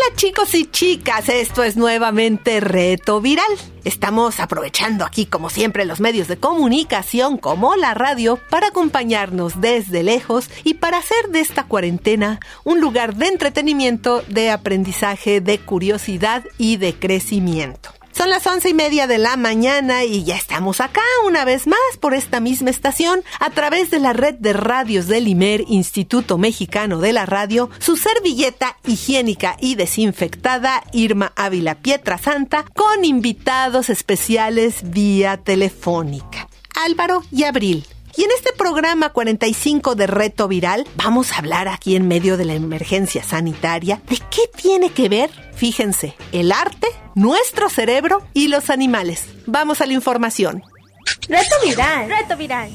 Hola chicos y chicas, esto es nuevamente Reto Viral. Estamos aprovechando aquí como siempre los medios de comunicación como la radio para acompañarnos desde lejos y para hacer de esta cuarentena un lugar de entretenimiento, de aprendizaje, de curiosidad y de crecimiento. Son las once y media de la mañana y ya estamos acá una vez más por esta misma estación a través de la red de radios del IMER, Instituto Mexicano de la Radio, su servilleta higiénica y desinfectada Irma Ávila Pietra Santa con invitados especiales vía telefónica. Álvaro y Abril. Y en este programa 45 de Reto Viral vamos a hablar aquí en medio de la emergencia sanitaria de qué tiene que ver, fíjense, el arte, nuestro cerebro y los animales. Vamos a la información. Reto Viral. Reto Viral.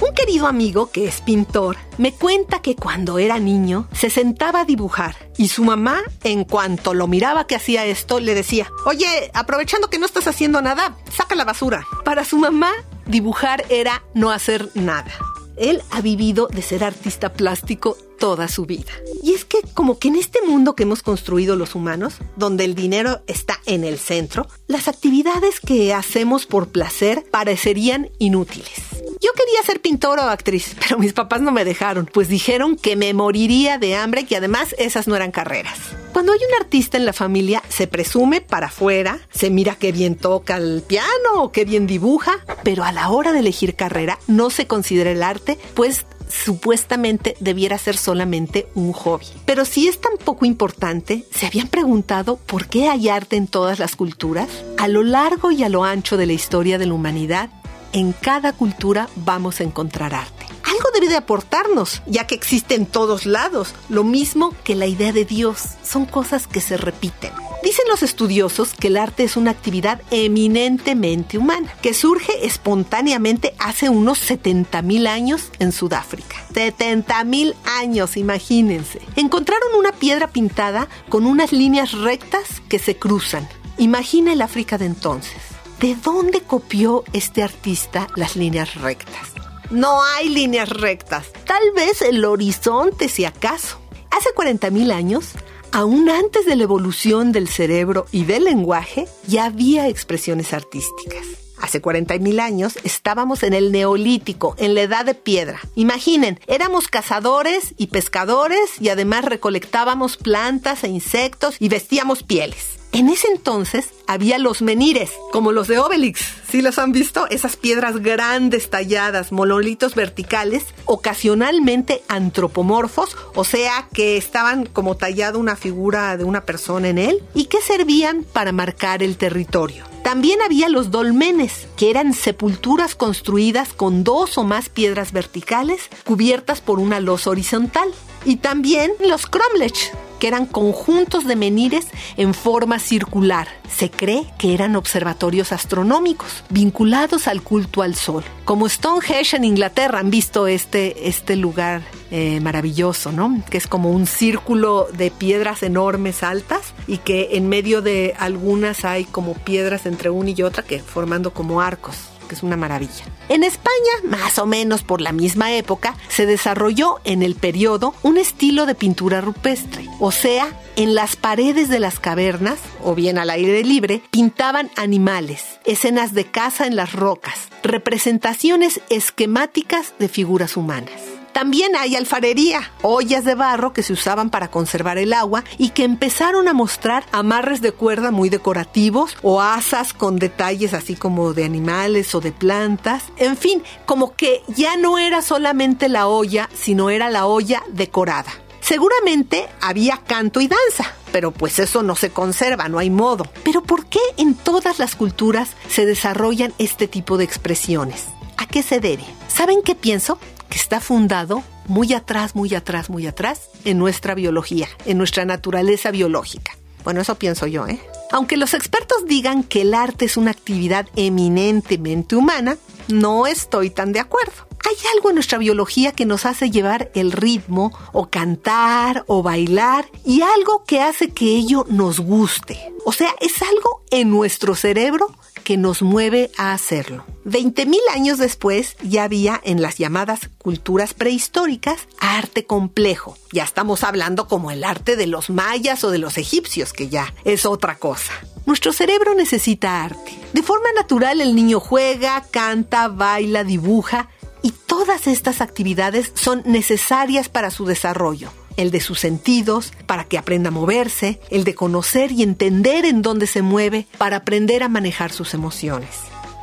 Un querido amigo que es pintor me cuenta que cuando era niño se sentaba a dibujar y su mamá, en cuanto lo miraba que hacía esto, le decía, oye, aprovechando que no estás haciendo nada, saca la basura. Para su mamá, dibujar era no hacer nada. Él ha vivido de ser artista plástico toda su vida. Y es que como que en este mundo que hemos construido los humanos, donde el dinero está en el centro, las actividades que hacemos por placer parecerían inútiles. Yo quería ser pintor o actriz, pero mis papás no me dejaron, pues dijeron que me moriría de hambre que además esas no eran carreras. Cuando hay un artista en la familia, se presume para afuera, se mira qué bien toca el piano o qué bien dibuja, pero a la hora de elegir carrera no se considera el arte, pues supuestamente debiera ser solamente un hobby. Pero si es tan poco importante, ¿se habían preguntado por qué hay arte en todas las culturas? A lo largo y a lo ancho de la historia de la humanidad, en cada cultura vamos a encontrar arte. Algo debe de aportarnos, ya que existe en todos lados, lo mismo que la idea de Dios. Son cosas que se repiten. Dicen los estudiosos que el arte es una actividad eminentemente humana, que surge espontáneamente hace unos 70 mil años en Sudáfrica. 70 mil años, imagínense. Encontraron una piedra pintada con unas líneas rectas que se cruzan. Imagina el África de entonces. ¿De dónde copió este artista las líneas rectas? No hay líneas rectas. Tal vez el horizonte, si acaso. Hace 40 mil años, aún antes de la evolución del cerebro y del lenguaje, ya había expresiones artísticas. Hace 40 mil años estábamos en el neolítico, en la edad de piedra. Imaginen, éramos cazadores y pescadores y además recolectábamos plantas e insectos y vestíamos pieles. En ese entonces había los menires, como los de Obelix. ¿Sí los han visto? Esas piedras grandes talladas, monolitos verticales, ocasionalmente antropomorfos, o sea que estaban como tallada una figura de una persona en él y que servían para marcar el territorio. También había los dolmenes, que eran sepulturas construidas con dos o más piedras verticales cubiertas por una losa horizontal. Y también los cromlech, que eran conjuntos de menires en forma circular. Se cree que eran observatorios astronómicos vinculados al culto al sol. Como Stonehenge en Inglaterra han visto este, este lugar eh, maravilloso, ¿no? Que es como un círculo de piedras enormes altas y que en medio de algunas hay como piedras entre una y otra que formando como arcos es una maravilla. En España, más o menos por la misma época, se desarrolló en el periodo un estilo de pintura rupestre, o sea, en las paredes de las cavernas, o bien al aire libre, pintaban animales, escenas de caza en las rocas, representaciones esquemáticas de figuras humanas. También hay alfarería, ollas de barro que se usaban para conservar el agua y que empezaron a mostrar amarres de cuerda muy decorativos o asas con detalles así como de animales o de plantas. En fin, como que ya no era solamente la olla, sino era la olla decorada. Seguramente había canto y danza, pero pues eso no se conserva, no hay modo. Pero ¿por qué en todas las culturas se desarrollan este tipo de expresiones? ¿A qué se debe? ¿Saben qué pienso? Que está fundado muy atrás, muy atrás, muy atrás en nuestra biología, en nuestra naturaleza biológica. Bueno, eso pienso yo, ¿eh? Aunque los expertos digan que el arte es una actividad eminentemente humana, no estoy tan de acuerdo. Hay algo en nuestra biología que nos hace llevar el ritmo o cantar o bailar y algo que hace que ello nos guste. O sea, es algo en nuestro cerebro que nos mueve a hacerlo. Veinte mil años después ya había en las llamadas culturas prehistóricas arte complejo. Ya estamos hablando como el arte de los mayas o de los egipcios, que ya es otra cosa. Nuestro cerebro necesita arte. De forma natural el niño juega, canta, baila, dibuja y todas estas actividades son necesarias para su desarrollo. El de sus sentidos, para que aprenda a moverse, el de conocer y entender en dónde se mueve, para aprender a manejar sus emociones.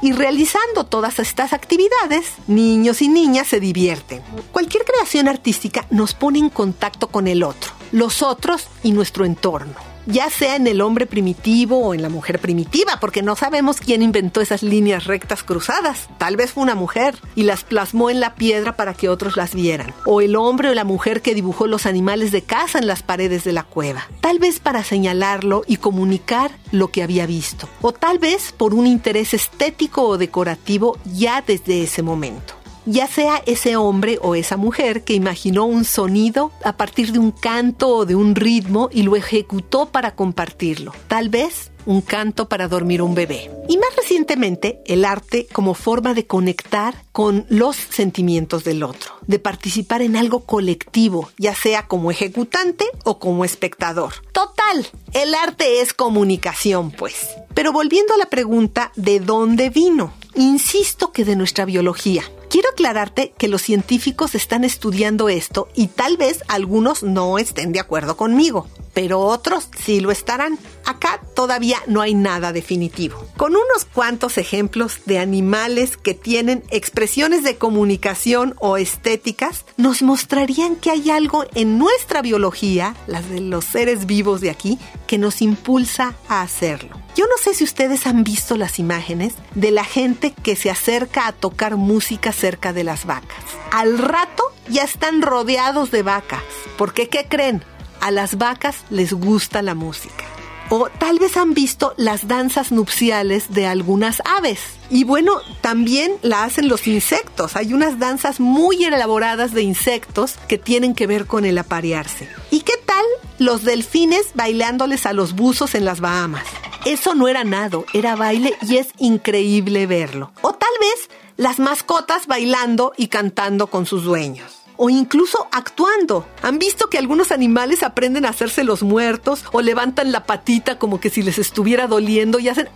Y realizando todas estas actividades, niños y niñas se divierten. Cualquier creación artística nos pone en contacto con el otro, los otros y nuestro entorno ya sea en el hombre primitivo o en la mujer primitiva, porque no sabemos quién inventó esas líneas rectas cruzadas. Tal vez fue una mujer y las plasmó en la piedra para que otros las vieran. O el hombre o la mujer que dibujó los animales de casa en las paredes de la cueva. Tal vez para señalarlo y comunicar lo que había visto. O tal vez por un interés estético o decorativo ya desde ese momento ya sea ese hombre o esa mujer que imaginó un sonido a partir de un canto o de un ritmo y lo ejecutó para compartirlo. Tal vez un canto para dormir un bebé. Y más recientemente, el arte como forma de conectar con los sentimientos del otro, de participar en algo colectivo, ya sea como ejecutante o como espectador. Total, el arte es comunicación, pues. Pero volviendo a la pregunta de dónde vino, insisto que de nuestra biología. Quiero aclararte que los científicos están estudiando esto y tal vez algunos no estén de acuerdo conmigo, pero otros sí lo estarán. Acá todavía no hay nada definitivo. Con unos cuantos ejemplos de animales que tienen expresiones de comunicación o estéticas, nos mostrarían que hay algo en nuestra biología, las de los seres vivos de aquí, que nos impulsa a hacerlo. Yo no sé si ustedes han visto las imágenes de la gente que se acerca a tocar música cerca de las vacas. Al rato ya están rodeados de vacas. Porque, ¿qué creen? A las vacas les gusta la música. O tal vez han visto las danzas nupciales de algunas aves. Y bueno, también la hacen los insectos. Hay unas danzas muy elaboradas de insectos que tienen que ver con el aparearse. ¿Y qué tal los delfines bailándoles a los buzos en las Bahamas? Eso no era nado, era baile y es increíble verlo. O tal vez las mascotas bailando y cantando con sus dueños o incluso actuando. ¿Han visto que algunos animales aprenden a hacerse los muertos o levantan la patita como que si les estuviera doliendo y hacen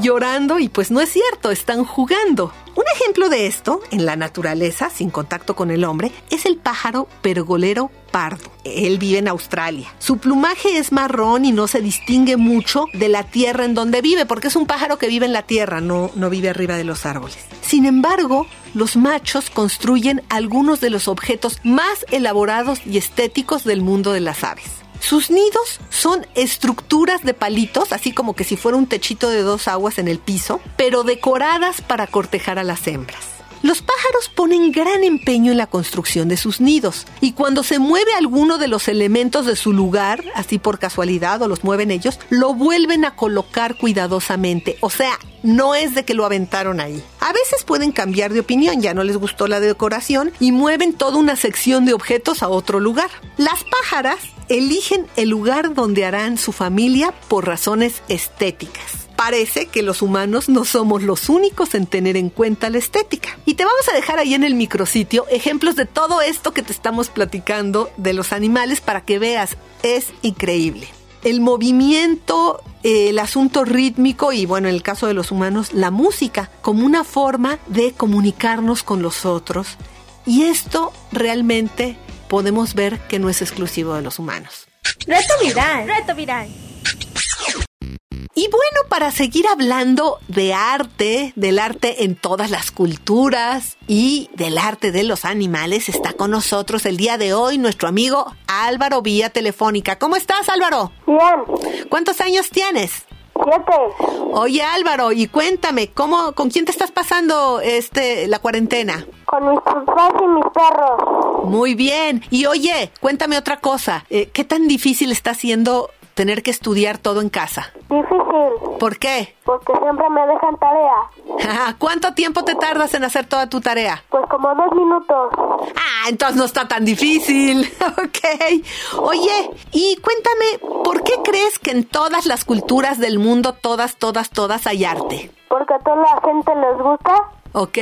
llorando y pues no es cierto, están jugando. Un ejemplo de esto, en la naturaleza, sin contacto con el hombre, es el pájaro pergolero pardo. Él vive en Australia. Su plumaje es marrón y no se distingue mucho de la tierra en donde vive, porque es un pájaro que vive en la tierra, no, no vive arriba de los árboles. Sin embargo, los machos construyen algunos de los objetos más elaborados y estéticos del mundo de las aves. Sus nidos son estructuras de palitos, así como que si fuera un techito de dos aguas en el piso, pero decoradas para cortejar a las hembras. Los pájaros ponen gran empeño en la construcción de sus nidos y cuando se mueve alguno de los elementos de su lugar, así por casualidad o los mueven ellos, lo vuelven a colocar cuidadosamente. O sea, no es de que lo aventaron ahí. A veces pueden cambiar de opinión, ya no les gustó la decoración y mueven toda una sección de objetos a otro lugar. Las pájaras eligen el lugar donde harán su familia por razones estéticas parece que los humanos no somos los únicos en tener en cuenta la estética. Y te vamos a dejar ahí en el micrositio ejemplos de todo esto que te estamos platicando de los animales para que veas, es increíble. El movimiento, el asunto rítmico y bueno, en el caso de los humanos, la música como una forma de comunicarnos con los otros. Y esto realmente podemos ver que no es exclusivo de los humanos. Reto viral. Reto viral. Y bueno, para seguir hablando de arte, del arte en todas las culturas y del arte de los animales, está con nosotros el día de hoy nuestro amigo Álvaro vía telefónica. ¿Cómo estás, Álvaro? Bien. ¿Cuántos años tienes? Siete. Oye, Álvaro, y cuéntame, ¿cómo, con quién te estás pasando este la cuarentena? Con mis papás y mis perros. Muy bien. Y oye, cuéntame otra cosa. Eh, ¿Qué tan difícil está siendo tener que estudiar todo en casa? Difícil, ¿Por qué? porque siempre me dejan tarea. ¿Cuánto tiempo te tardas en hacer toda tu tarea? Pues como dos minutos. Ah, entonces no está tan difícil. ok. Oye, y cuéntame, ¿por qué crees que en todas las culturas del mundo, todas, todas, todas hay arte? Porque a toda la gente les gusta. ¿Ok?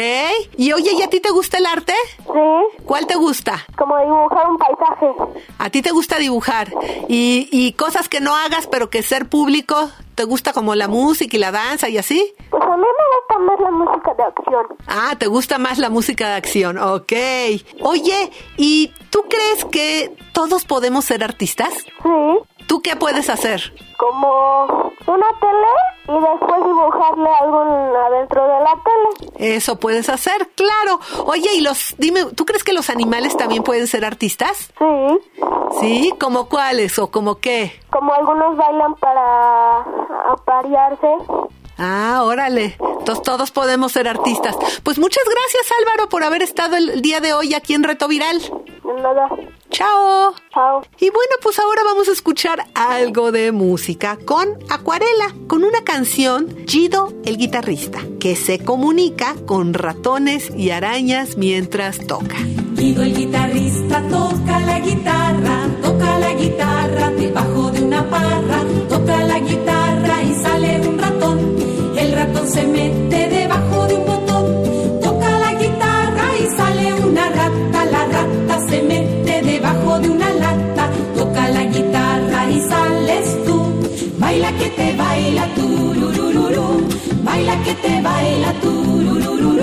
Y oye, ¿y a ti te gusta el arte? Sí, ¿Cuál te gusta? como dibujar un paisaje. A ti te gusta dibujar. Y, y cosas que no hagas, pero que ser público, ¿te gusta como la música y la danza y así? Pues a mí me gusta más la música de acción. Ah, ¿te gusta más la música de acción? Ok. Oye, ¿y tú crees que todos podemos ser artistas? Sí, ¿Tú qué puedes hacer? como una tele y después dibujarle algo adentro de la tele. Eso puedes hacer, claro. Oye, y los, dime, ¿tú crees que los animales también pueden ser artistas? Sí, ¿Sí? ¿Como cuáles o como qué? como algunos bailan para aparearse. Ah, órale. Entonces todos podemos ser artistas. Pues muchas gracias Álvaro por haber estado el día de hoy aquí en Reto Viral. De nada. Chao. Chao. Y bueno, pues ahora vamos a escuchar algo de música con Acuarela, con una canción Gido el guitarrista, que se comunica con ratones y arañas mientras toca. Guido el guitarrista toca la guitarra, toca la guitarra debajo de una parra, toca la guitarra se mete debajo de un botón, toca la guitarra y sale una rata, la rata se mete debajo de una lata, toca la guitarra y sales tú. Baila que te baila tururururu, baila que te baila tururururu.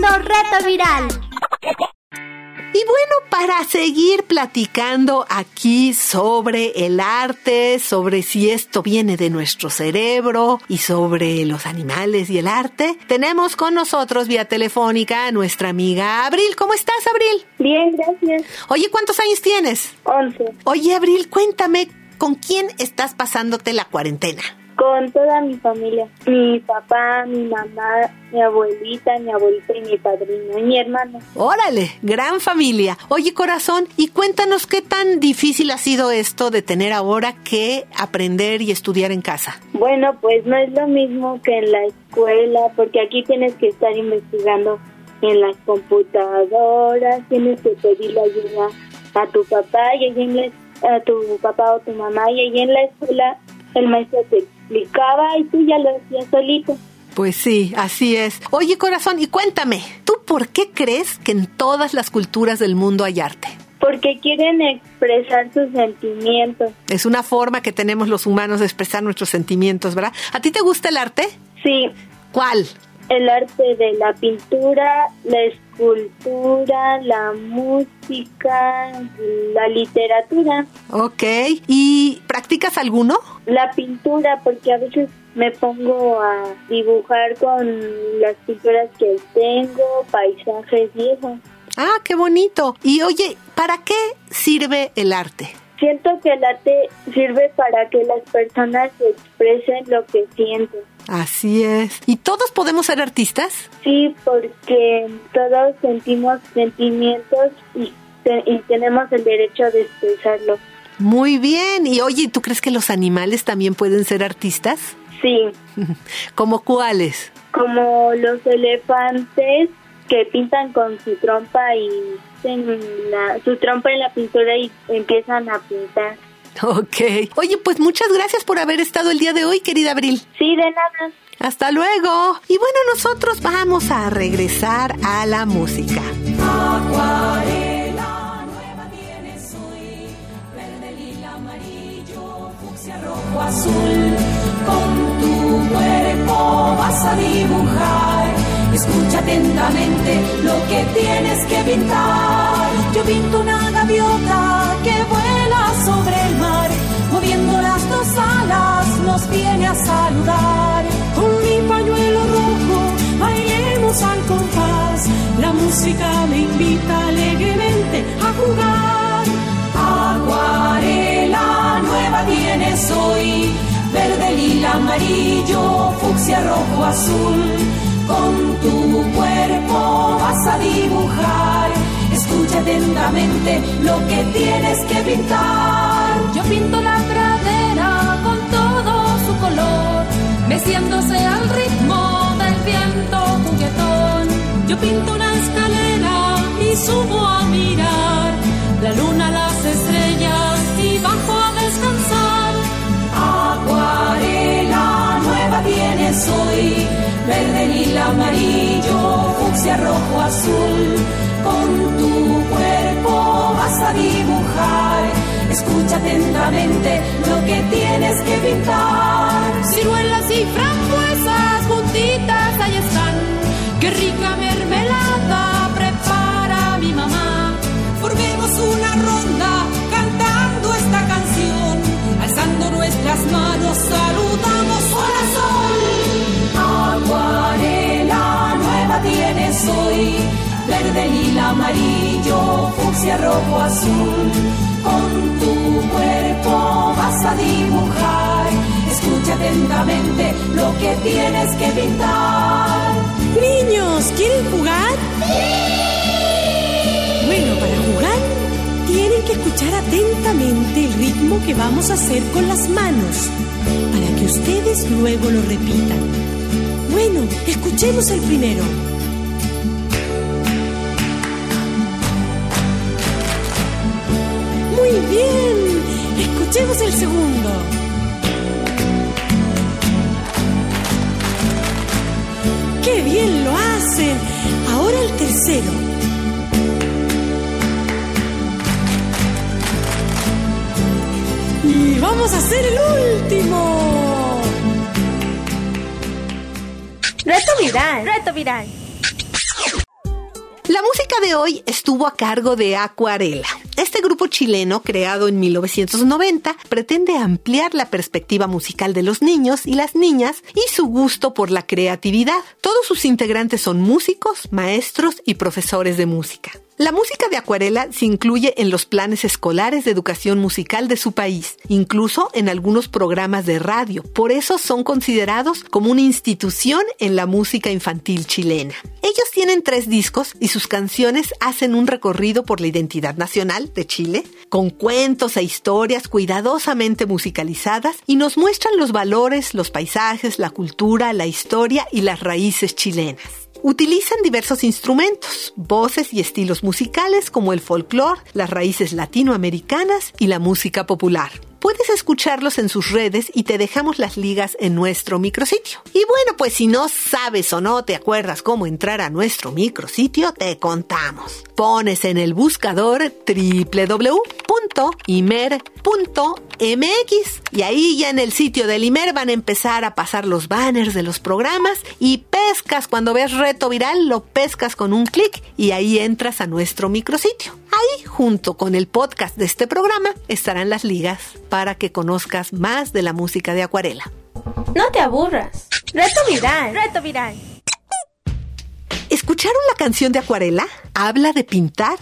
Escuchando Reto Viral. Y bueno, para seguir platicando aquí sobre el arte, sobre si esto viene de nuestro cerebro y sobre los animales y el arte, tenemos con nosotros vía telefónica a nuestra amiga Abril. ¿Cómo estás, Abril? Bien, gracias. Oye, ¿cuántos años tienes? Once. Oye, Abril, cuéntame, ¿con quién estás pasándote la cuarentena? Con toda mi familia. Mi papá, mi mamá, mi abuelita, mi abuelita y mi padrino y mi hermano. Órale, gran familia. Oye, corazón, y cuéntanos qué tan difícil ha sido esto de tener ahora que aprender y estudiar en casa. Bueno, pues no es lo mismo que en la escuela, porque aquí tienes que estar investigando en las computadoras, tienes que pedirle ayuda a tu papá y allí en la- a tu papá o tu mamá y allí en la escuela el maestro te explicaba y tú ya lo hacías solito. Pues sí, así es. Oye, corazón, y cuéntame, ¿tú por qué crees que en todas las culturas del mundo hay arte? Porque quieren expresar sus sentimientos. Es una forma que tenemos los humanos de expresar nuestros sentimientos, ¿verdad? ¿A ti te gusta el arte? Sí, ¿Cuál? el arte de la pintura, la escultura, la música, la literatura, Ok. ¿Y practicas alguno? la pintura, porque a veces me pongo a dibujar con las pinturas que tengo, paisajes y eso. Ah, qué bonito. Y oye, ¿para qué sirve el arte? Siento que el arte sirve para que las personas expresen lo que sienten. Así es. ¿Y todos podemos ser artistas? Sí, porque todos sentimos sentimientos y, te- y tenemos el derecho de expresarlo. Muy bien. Y oye, ¿tú crees que los animales también pueden ser artistas? Sí, ¿Como cuáles? como los elefantes que pintan con su trompa y en la- su trompa en la pintura y empiezan a pintar. Ok. Oye, pues muchas gracias por haber estado el día de hoy, querida Abril. Sí, de nada. Hasta luego. Y bueno, nosotros vamos a regresar a la música. Acuarela nueva tienes hoy, verde, lila, amarillo, fucsia, rojo, azul. Con tu cuerpo vas a dibujar. Escucha atentamente lo que tienes que pintar. Yo pinto una gaviota que vuela sobre el mar, moviendo las dos alas, nos viene a saludar. Con mi pañuelo rojo bailemos al compás. La música me invita alegremente a jugar. Acuarela nueva tienes hoy, verde, lila, amarillo amarillo, fucsia, rojo, azul. Con tu cuerpo vas a dibujar. Escucha atentamente lo que tienes que pintar. Yo pinto la pradera con todo su color, meciéndose al ritmo del viento juguetón. Yo pinto una escalera y subo a mirar la luna, las estrellas y bajo a descansar. Acuarela nueva tienes hoy, verde, lila, amarillo, fucsia, rojo, azul. Con tu cuerpo vas a dibujar. Escucha atentamente lo que tienes que pintar. Ciruelas y frambuesas juntitas ahí están. Qué rica mermelada azul. Con tu cuerpo vas a dibujar. Escucha atentamente lo que tienes que pintar. Niños, ¿quieren jugar? Bueno, para jugar tienen que escuchar atentamente el ritmo que vamos a hacer con las manos, para que ustedes luego lo repitan. Bueno, escuchemos el primero. Escuchemos el segundo. ¡Qué bien lo hacen! Ahora el tercero. Y vamos a hacer el último. Reto viral. Reto viral. La música de hoy estuvo a cargo de Acuarela. Este grupo chileno, creado en 1990, pretende ampliar la perspectiva musical de los niños y las niñas y su gusto por la creatividad. Todos sus integrantes son músicos, maestros y profesores de música. La música de Acuarela se incluye en los planes escolares de educación musical de su país, incluso en algunos programas de radio. Por eso son considerados como una institución en la música infantil chilena. Ellos tienen tres discos y sus canciones hacen un recorrido por la identidad nacional de Chile, con cuentos e historias cuidadosamente musicalizadas y nos muestran los valores, los paisajes, la cultura, la historia y las raíces chilenas. Utilizan diversos instrumentos, voces y estilos musicales como el folclore, las raíces latinoamericanas y la música popular. Puedes escucharlos en sus redes y te dejamos las ligas en nuestro micrositio. Y bueno, pues si no sabes o no te acuerdas cómo entrar a nuestro micrositio, te contamos. Pones en el buscador www.imer.mx y ahí ya en el sitio del Imer van a empezar a pasar los banners de los programas y pescas cuando ves reto viral, lo pescas con un clic y ahí entras a nuestro micrositio. Ahí, junto con el podcast de este programa, estarán las ligas para que conozcas más de la música de acuarela. No te aburras. Reto viral. Reto viral. ¿Escucharon la canción de acuarela? Habla de pintar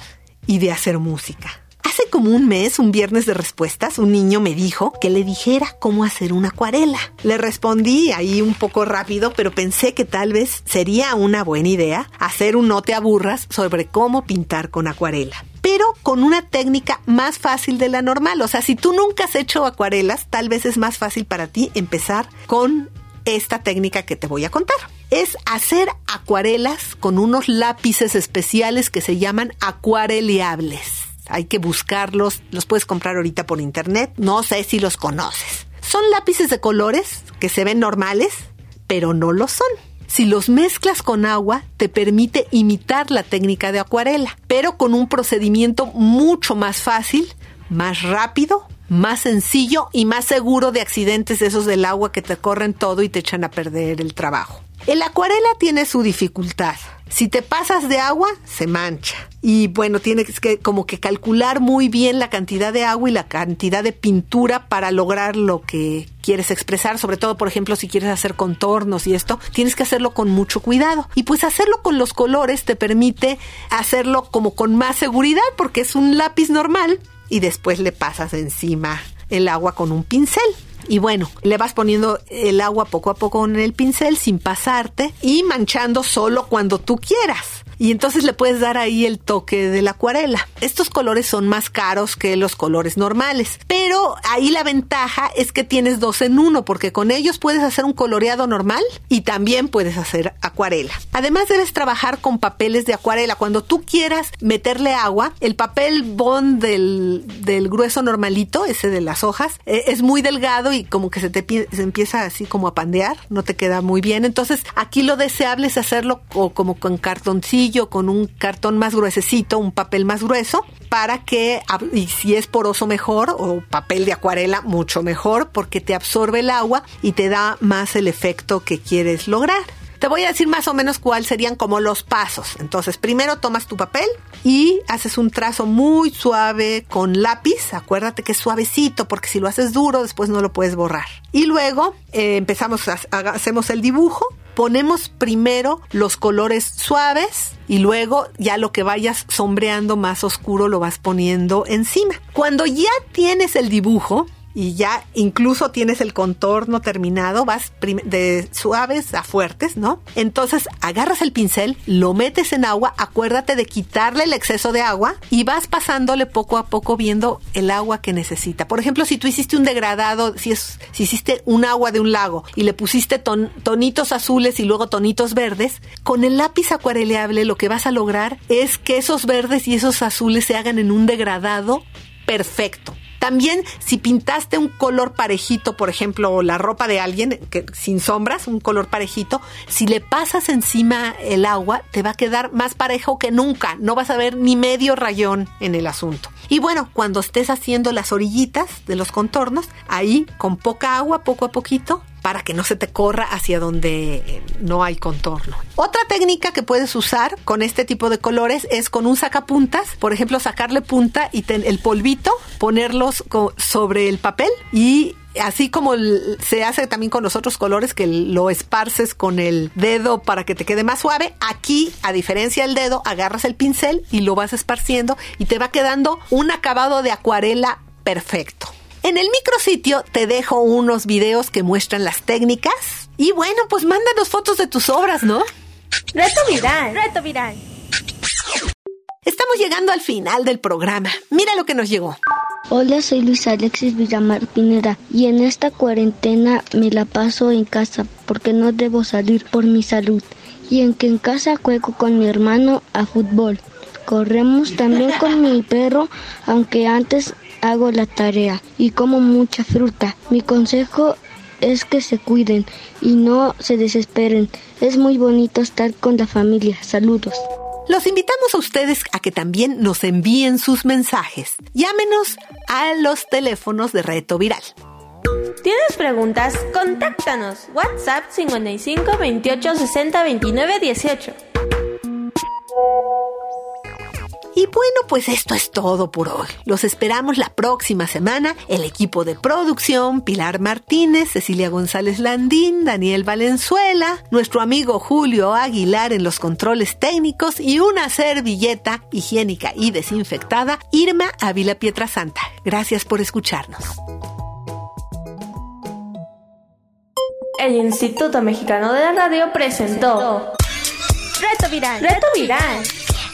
y de hacer música. Hace como un mes, un viernes de respuestas, un niño me dijo que le dijera cómo hacer una acuarela. Le respondí ahí un poco rápido, pero pensé que tal vez sería una buena idea hacer un no te aburras sobre cómo pintar con acuarela pero con una técnica más fácil de la normal. O sea, si tú nunca has hecho acuarelas, tal vez es más fácil para ti empezar con esta técnica que te voy a contar. Es hacer acuarelas con unos lápices especiales que se llaman acuareleables. Hay que buscarlos, los puedes comprar ahorita por internet, no sé si los conoces. Son lápices de colores que se ven normales, pero no lo son. Si los mezclas con agua, te permite imitar la técnica de acuarela, pero con un procedimiento mucho más fácil, más rápido, más sencillo y más seguro de accidentes esos del agua que te corren todo y te echan a perder el trabajo. El acuarela tiene su dificultad. Si te pasas de agua, se mancha. Y bueno, tienes que como que calcular muy bien la cantidad de agua y la cantidad de pintura para lograr lo que quieres expresar, sobre todo, por ejemplo, si quieres hacer contornos y esto, tienes que hacerlo con mucho cuidado. Y pues hacerlo con los colores te permite hacerlo como con más seguridad porque es un lápiz normal y después le pasas encima el agua con un pincel. Y bueno, le vas poniendo el agua poco a poco en el pincel sin pasarte y manchando solo cuando tú quieras y entonces le puedes dar ahí el toque de la acuarela. Estos colores son más caros que los colores normales, pero ahí la ventaja es que tienes dos en uno porque con ellos puedes hacer un coloreado normal y también puedes hacer acuarela. Además debes trabajar con papeles de acuarela. Cuando tú quieras meterle agua, el papel bond del, del grueso normalito, ese de las hojas, eh, es muy delgado y como que se te se empieza así como a pandear, no te queda muy bien. Entonces aquí lo deseable es hacerlo como con cartoncillo con un cartón más gruesecito, un papel más grueso, para que, y si es poroso mejor, o papel de acuarela mucho mejor, porque te absorbe el agua y te da más el efecto que quieres lograr. Te voy a decir más o menos cuáles serían como los pasos. Entonces, primero tomas tu papel y haces un trazo muy suave con lápiz. Acuérdate que es suavecito porque si lo haces duro después no lo puedes borrar. Y luego eh, empezamos, a, hacemos el dibujo ponemos primero los colores suaves y luego ya lo que vayas sombreando más oscuro lo vas poniendo encima. Cuando ya tienes el dibujo, y ya incluso tienes el contorno terminado, vas de suaves a fuertes, ¿no? Entonces agarras el pincel, lo metes en agua, acuérdate de quitarle el exceso de agua y vas pasándole poco a poco viendo el agua que necesita. Por ejemplo, si tú hiciste un degradado, si, es, si hiciste un agua de un lago y le pusiste tonitos azules y luego tonitos verdes, con el lápiz acuareleable lo que vas a lograr es que esos verdes y esos azules se hagan en un degradado perfecto. También si pintaste un color parejito, por ejemplo, la ropa de alguien sin sombras, un color parejito, si le pasas encima el agua, te va a quedar más parejo que nunca. No vas a ver ni medio rayón en el asunto. Y bueno, cuando estés haciendo las orillitas de los contornos, ahí con poca agua, poco a poquito, para que no se te corra hacia donde eh, no hay contorno. Otra técnica que puedes usar con este tipo de colores es con un sacapuntas, por ejemplo, sacarle punta y el polvito, ponerlos sobre el papel y así como se hace también con los otros colores que lo esparces con el dedo para que te quede más suave, aquí, a diferencia del dedo, agarras el pincel y lo vas esparciendo y te va quedando un acabado de acuarela perfecto. En el micrositio te dejo unos videos que muestran las técnicas. Y bueno, pues mándanos fotos de tus obras, ¿no? Reto viral. Reto viral. Estamos llegando al final del programa. Mira lo que nos llegó. Hola, soy Luis Alexis Villamar Pineda y en esta cuarentena me la paso en casa porque no debo salir por mi salud y en que en casa juego con mi hermano a fútbol. Corremos también con mi perro, aunque antes hago la tarea y como mucha fruta. Mi consejo es que se cuiden y no se desesperen. Es muy bonito estar con la familia. Saludos. Los invitamos a ustedes a que también nos envíen sus mensajes. Llámenos a los teléfonos de Reto Viral. ¿Tienes preguntas? Contáctanos. WhatsApp 55 28 60 29 18. Y bueno, pues esto es todo por hoy. Los esperamos la próxima semana. El equipo de producción, Pilar Martínez, Cecilia González Landín, Daniel Valenzuela, nuestro amigo Julio Aguilar en los controles técnicos y una servilleta higiénica y desinfectada, Irma Ávila Pietrasanta. Gracias por escucharnos. El Instituto Mexicano de la Radio presentó Reto Viral. Reto Viral.